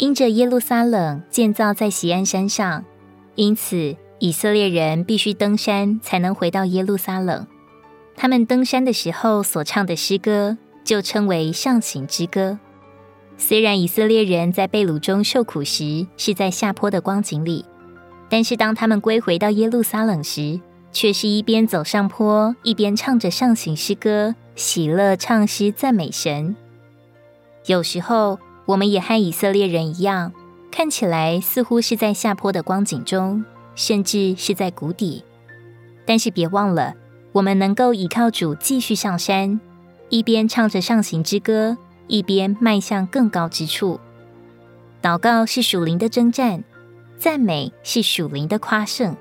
因着耶路撒冷建造在锡安山上，因此以色列人必须登山才能回到耶路撒冷。他们登山的时候所唱的诗歌，就称为上行之歌。虽然以色列人在被掳中受苦时是在下坡的光景里，但是当他们归回到耶路撒冷时，却是一边走上坡，一边唱着上行诗歌，喜乐唱诗赞美神。有时候，我们也和以色列人一样，看起来似乎是在下坡的光景中，甚至是在谷底。但是别忘了，我们能够依靠主继续上山，一边唱着上行之歌，一边迈向更高之处。祷告是属灵的征战，赞美是属灵的夸胜。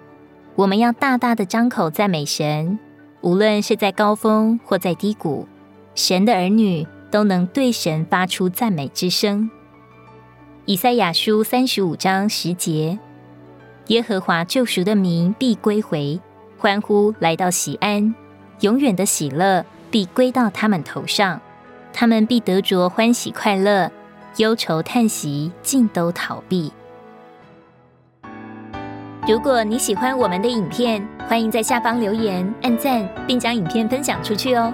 我们要大大的张口赞美神，无论是在高峰或在低谷，神的儿女都能对神发出赞美之声。以赛亚书三十五章十节：耶和华救赎的民必归回，欢呼来到喜安，永远的喜乐必归到他们头上，他们必得着欢喜快乐，忧愁叹息尽都逃避。如果你喜欢我们的影片，欢迎在下方留言、按赞，并将影片分享出去哦。